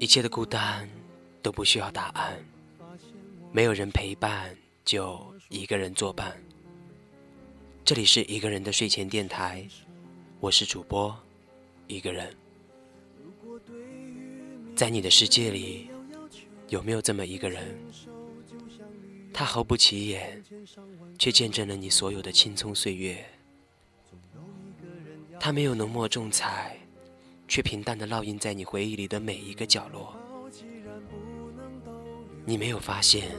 一切的孤单都不需要答案，没有人陪伴就一个人作伴。这里是一个人的睡前电台，我是主播一个人。在你的世界里，有没有这么一个人？他毫不起眼，却见证了你所有的青葱岁月。他没有浓墨重彩，却平淡的烙印在你回忆里的每一个角落。你没有发现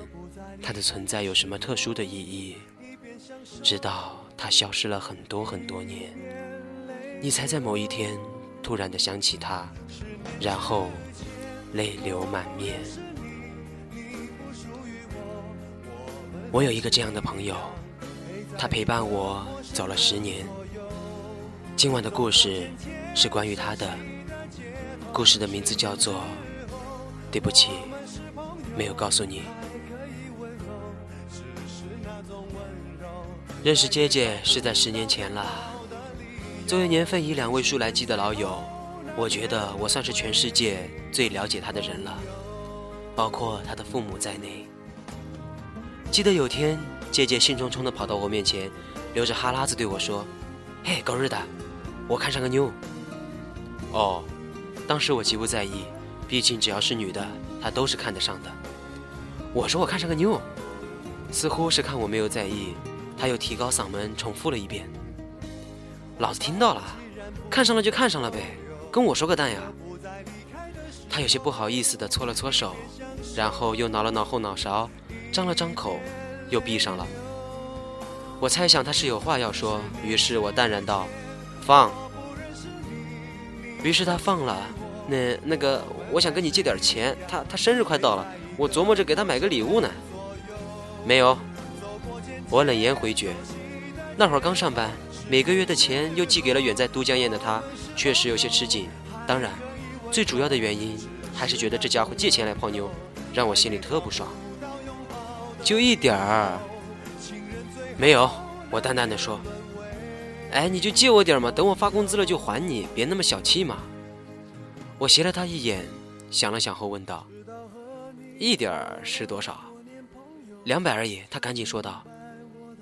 它的存在有什么特殊的意义，直到它消失了很多很多年，你才在某一天突然的想起他，然后泪流满面。我有一个这样的朋友，他陪伴我走了十年。今晚的故事是关于他的，故事的名字叫做《对不起，没有告诉你》。认识姐姐是在十年前了，作为年份以两位数来计的老友，我觉得我算是全世界最了解她的人了，包括她的父母在内。记得有天，姐姐兴冲冲地跑到我面前，流着哈喇子对我说：“嘿，狗日的，我看上个妞。”哦，当时我极不在意，毕竟只要是女的，她都是看得上的。我说我看上个妞，似乎是看我没有在意，他又提高嗓门重复了一遍：“老子听到了，看上了就看上了呗，跟我说个蛋呀。”他有些不好意思地搓了搓手，然后又挠了挠后脑勺。张了张口，又闭上了。我猜想他是有话要说，于是我淡然道：“放。”于是他放了。那那个，我想跟你借点钱。他他生日快到了，我琢磨着给他买个礼物呢。没有，我冷言回绝。那会儿刚上班，每个月的钱又寄给了远在都江堰的他，确实有些吃紧。当然，最主要的原因还是觉得这家伙借钱来泡妞，让我心里特不爽。就一点儿，没有。我淡淡的说：“哎，你就借我点嘛，等我发工资了就还你，别那么小气嘛。”我斜了他一眼，想了想后问道：“一点儿是多少？”“两百而已。”他赶紧说道：“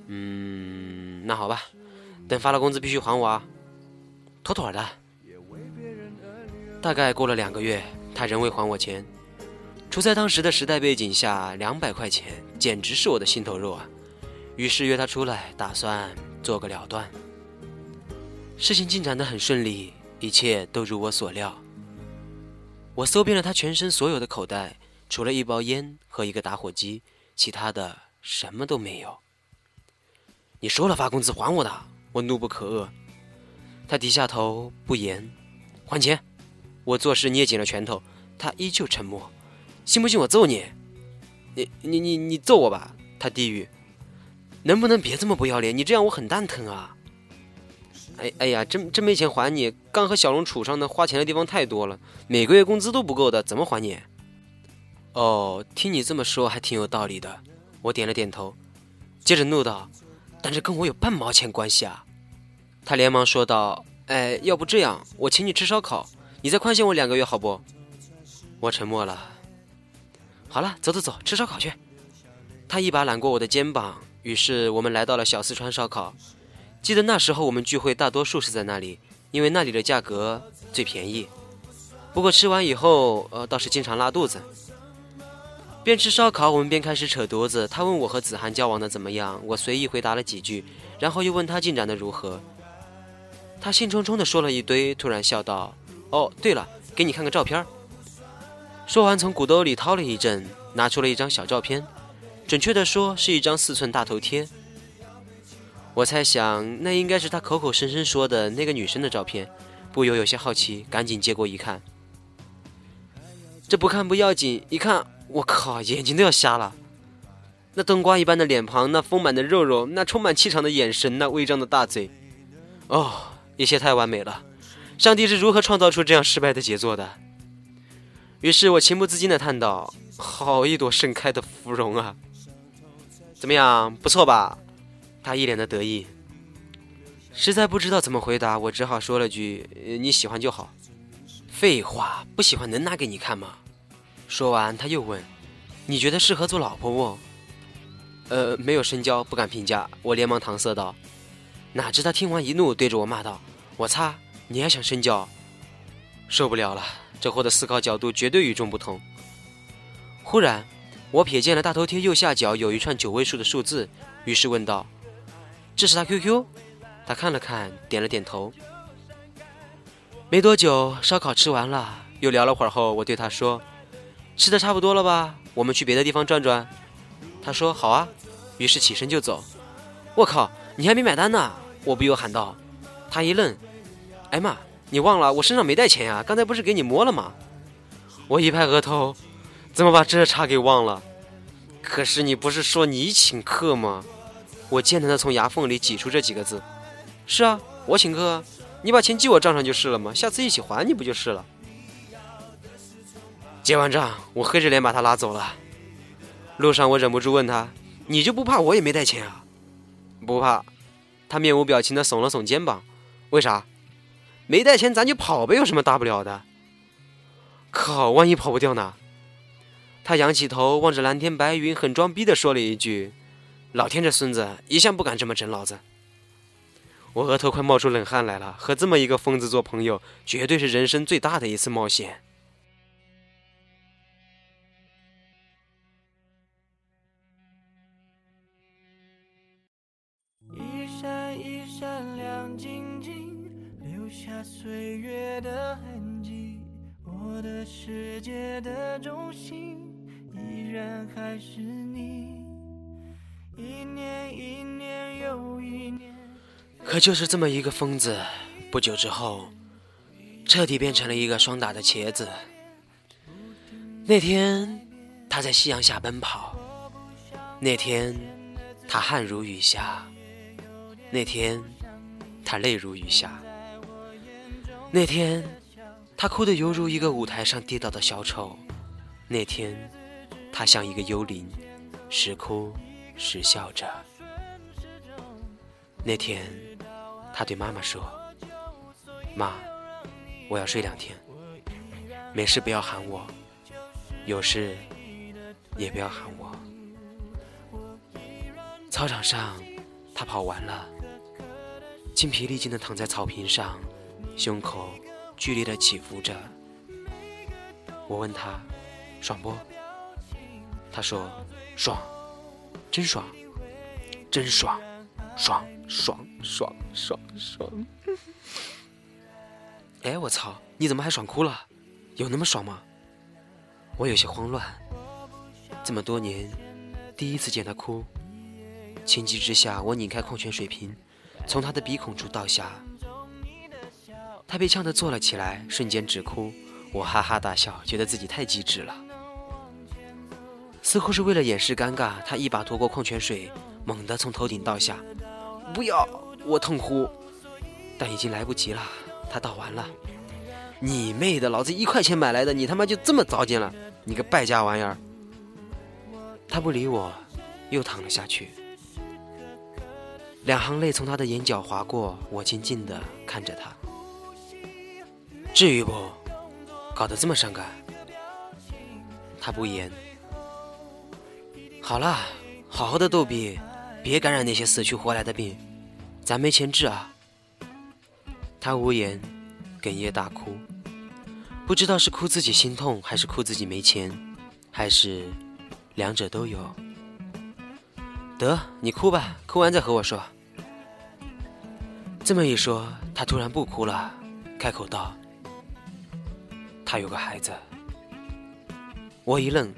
嗯，那好吧，等发了工资必须还我啊，妥妥的。”大概过了两个月，他仍未还我钱。处在当时的时代背景下，两百块钱简直是我的心头肉啊！于是约他出来，打算做个了断。事情进展得很顺利，一切都如我所料。我搜遍了他全身所有的口袋，除了一包烟和一个打火机，其他的什么都没有。你说了发工资还我的，我怒不可遏。他低下头不言，还钱。我做事捏紧了拳头，他依旧沉默。信不信我揍你？你你你你揍我吧！他低语，能不能别这么不要脸？你这样我很蛋疼啊！哎哎呀，真真没钱还你！刚和小龙处上的，花钱的地方太多了，每个月工资都不够的，怎么还你？哦，听你这么说还挺有道理的。我点了点头，接着怒道：“但这跟我有半毛钱关系啊！”他连忙说道：“哎，要不这样，我请你吃烧烤，你再宽限我两个月，好不？”我沉默了。好了，走走走，吃烧烤去。他一把揽过我的肩膀，于是我们来到了小四川烧烤。记得那时候我们聚会，大多数是在那里，因为那里的价格最便宜。不过吃完以后，呃，倒是经常拉肚子。边吃烧烤，我们边开始扯犊子。他问我和子涵交往的怎么样，我随意回答了几句，然后又问他进展的如何。他兴冲冲地说了一堆，突然笑道：“哦，对了，给你看个照片。”说完，从骨兜里掏了一阵，拿出了一张小照片，准确的说是一张四寸大头贴。我猜想，那应该是他口口声声说的那个女生的照片，不由有些好奇，赶紧接过一看。这不看不要紧，一看，我靠，眼睛都要瞎了。那冬瓜一般的脸庞，那丰满的肉肉，那充满气场的眼神，那微张的大嘴，哦，一切太完美了。上帝是如何创造出这样失败的杰作的？于是我情不自禁地叹道：“好一朵盛开的芙蓉啊！怎么样，不错吧？”他一脸的得意。实在不知道怎么回答，我只好说了句：“你喜欢就好。”废话，不喜欢能拿给你看吗？说完，他又问：“你觉得适合做老婆不？”呃，没有深交，不敢评价。我连忙搪塞道。哪知他听完一怒，对着我骂道：“我擦，你还想深交？受不了了！这货的思考角度绝对与众不同。”忽然，我瞥见了大头贴右下角有一串九位数的数字，于是问道：“这是他 QQ？” 他看了看，点了点头。没多久，烧烤吃完了，又聊了会儿后，我对他说：“吃的差不多了吧？我们去别的地方转转。”他说：“好啊。”于是起身就走。我靠，你还没买单呢！我不由喊道。他一愣：“哎妈，你忘了我身上没带钱呀？刚才不是给你摸了吗？”我一拍额头：“怎么把这茬给忘了？可是你不是说你请客吗？”我艰难地从牙缝里挤出这几个字：“是啊，我请客。”你把钱记我账上就是了嘛，下次一起还你不就是了？结完账，我黑着脸把他拉走了。路上我忍不住问他：“你就不怕我也没带钱啊？”“不怕。”他面无表情的耸了耸肩膀。“为啥？没带钱咱就跑呗，有什么大不了的？”“靠，万一跑不掉呢？”他仰起头望着蓝天白云，很装逼的说了一句：“老天这孙子一向不敢这么整老子。”我额头快冒出冷汗来了，和这么一个疯子做朋友，绝对是人生最大的一次冒险。一闪一闪亮晶晶，留下岁月的痕迹。我的世界的中心，依然还是你。一年一年又一年。可就是这么一个疯子，不久之后，彻底变成了一个霜打的茄子。那天，他在夕阳下奔跑；那天，他汗如雨下；那天，他泪如雨下；那天，他哭得犹如一个舞台上跌倒的小丑；那天，他像一个幽灵，时哭时笑着；那天。他对妈妈说：“妈，我要睡两天，没事不要喊我，有事也不要喊我。”操场上，他跑完了，精疲力尽的躺在草坪上，胸口剧烈的起伏着。我问他：“爽不？”他说：“爽，真爽，真爽，爽。”爽爽爽爽！哎，我操！你怎么还爽哭了？有那么爽吗？我有些慌乱。这么多年，第一次见他哭。情急之下，我拧开矿泉水瓶，从他的鼻孔处倒下。他被呛得坐了起来，瞬间止哭。我哈哈大笑，觉得自己太机智了。似乎是为了掩饰尴尬，他一把夺过矿泉水，猛地从头顶倒下。不要！我痛呼，但已经来不及了。他倒完了。你妹的！老子一块钱买来的，你他妈就这么糟践了！你个败家玩意儿！他不理我，又躺了下去。两行泪从他的眼角划过，我静静的看着他。至于不？搞得这么伤感？他不言。好了，好好的逗比。别感染那些死去活来的病，咱没钱治啊！他无言，哽咽大哭，不知道是哭自己心痛，还是哭自己没钱，还是两者都有。得，你哭吧，哭完再和我说。这么一说，他突然不哭了，开口道：“他有个孩子。”我一愣，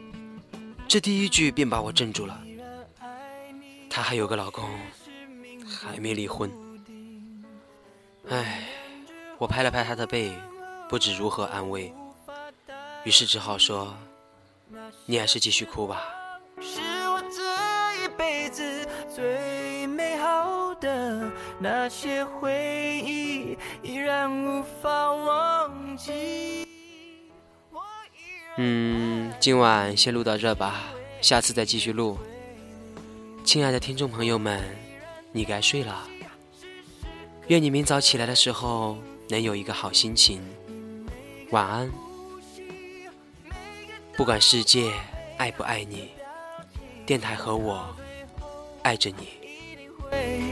这第一句便把我镇住了。她还有个老公，还没离婚。唉，我拍了拍她的背，不知如何安慰，于是只好说：“你还是继续哭吧。”是我这一辈子最美好的那些回忆，依然无法忘记。嗯，今晚先录到这吧，下次再继续录。亲爱的听众朋友们，你该睡了。愿你明早起来的时候能有一个好心情。晚安。不管世界爱不爱你，电台和我爱着你。